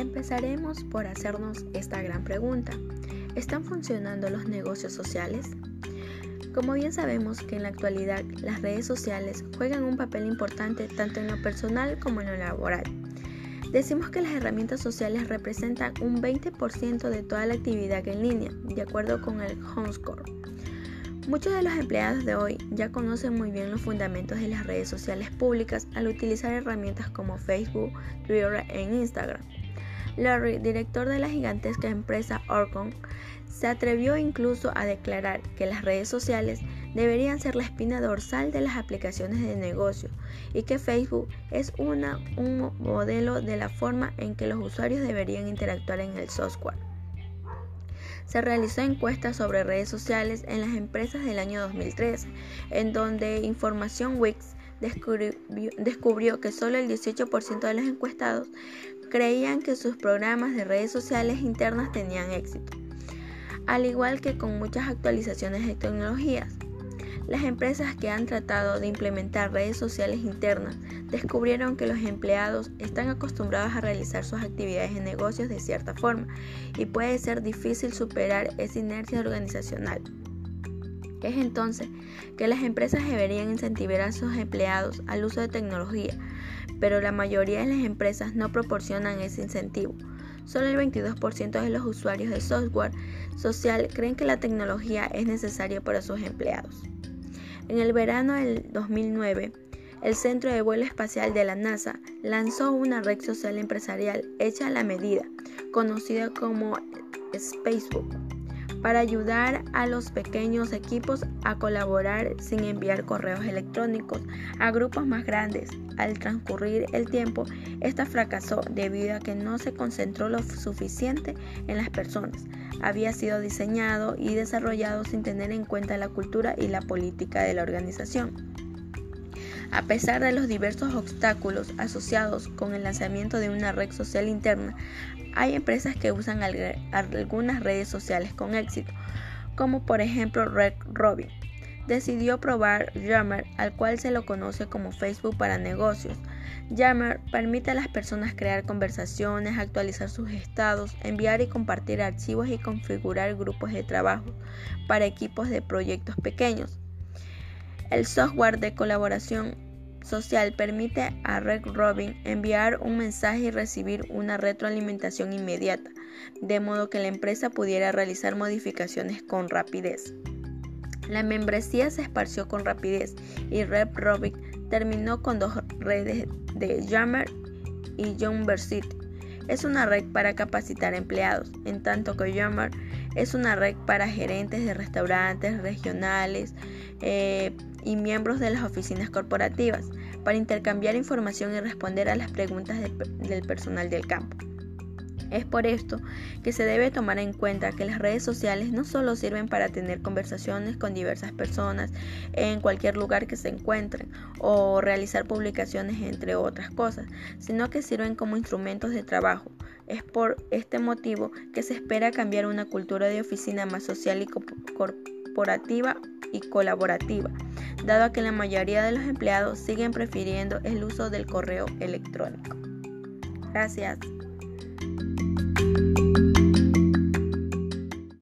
Empezaremos por hacernos esta gran pregunta. ¿Están funcionando los negocios sociales? Como bien sabemos que en la actualidad las redes sociales juegan un papel importante tanto en lo personal como en lo laboral. Decimos que las herramientas sociales representan un 20% de toda la actividad en línea, de acuerdo con el HomeScore. Muchos de los empleados de hoy ya conocen muy bien los fundamentos de las redes sociales públicas al utilizar herramientas como Facebook, Twitter e Instagram. Larry, director de la gigantesca empresa Orcon, se atrevió incluso a declarar que las redes sociales deberían ser la espina dorsal de las aplicaciones de negocio y que Facebook es una, un modelo de la forma en que los usuarios deberían interactuar en el software. Se realizó encuestas sobre redes sociales en las empresas del año 2013, en donde Información descubrió, descubrió que solo el 18% de los encuestados creían que sus programas de redes sociales internas tenían éxito al igual que con muchas actualizaciones de tecnologías. Las empresas que han tratado de implementar redes sociales internas descubrieron que los empleados están acostumbrados a realizar sus actividades en negocios de cierta forma y puede ser difícil superar esa inercia organizacional. Es entonces que las empresas deberían incentivar a sus empleados al uso de tecnología, pero la mayoría de las empresas no proporcionan ese incentivo. Solo el 22% de los usuarios de software social creen que la tecnología es necesaria para sus empleados. En el verano del 2009, el Centro de Vuelo Espacial de la NASA lanzó una red social empresarial hecha a la medida, conocida como Spacebook para ayudar a los pequeños equipos a colaborar sin enviar correos electrónicos a grupos más grandes. Al transcurrir el tiempo, esta fracasó debido a que no se concentró lo suficiente en las personas. Había sido diseñado y desarrollado sin tener en cuenta la cultura y la política de la organización. A pesar de los diversos obstáculos asociados con el lanzamiento de una red social interna, hay empresas que usan algunas redes sociales con éxito, como por ejemplo Red Robin. Decidió probar Yammer, al cual se lo conoce como Facebook para negocios. Yammer permite a las personas crear conversaciones, actualizar sus estados, enviar y compartir archivos y configurar grupos de trabajo para equipos de proyectos pequeños. El software de colaboración social permite a Red Robin enviar un mensaje y recibir una retroalimentación inmediata, de modo que la empresa pudiera realizar modificaciones con rapidez. La membresía se esparció con rapidez y Red Robin terminó con dos redes de Jammer y University. Es una red para capacitar empleados, en tanto que Jammer es una red para gerentes de restaurantes regionales eh, y miembros de las oficinas corporativas para intercambiar información y responder a las preguntas del personal del campo. Es por esto que se debe tomar en cuenta que las redes sociales no solo sirven para tener conversaciones con diversas personas en cualquier lugar que se encuentren o realizar publicaciones entre otras cosas, sino que sirven como instrumentos de trabajo. Es por este motivo que se espera cambiar una cultura de oficina más social y corporativa y colaborativa, dado que la mayoría de los empleados siguen prefiriendo el uso del correo electrónico. Gracias.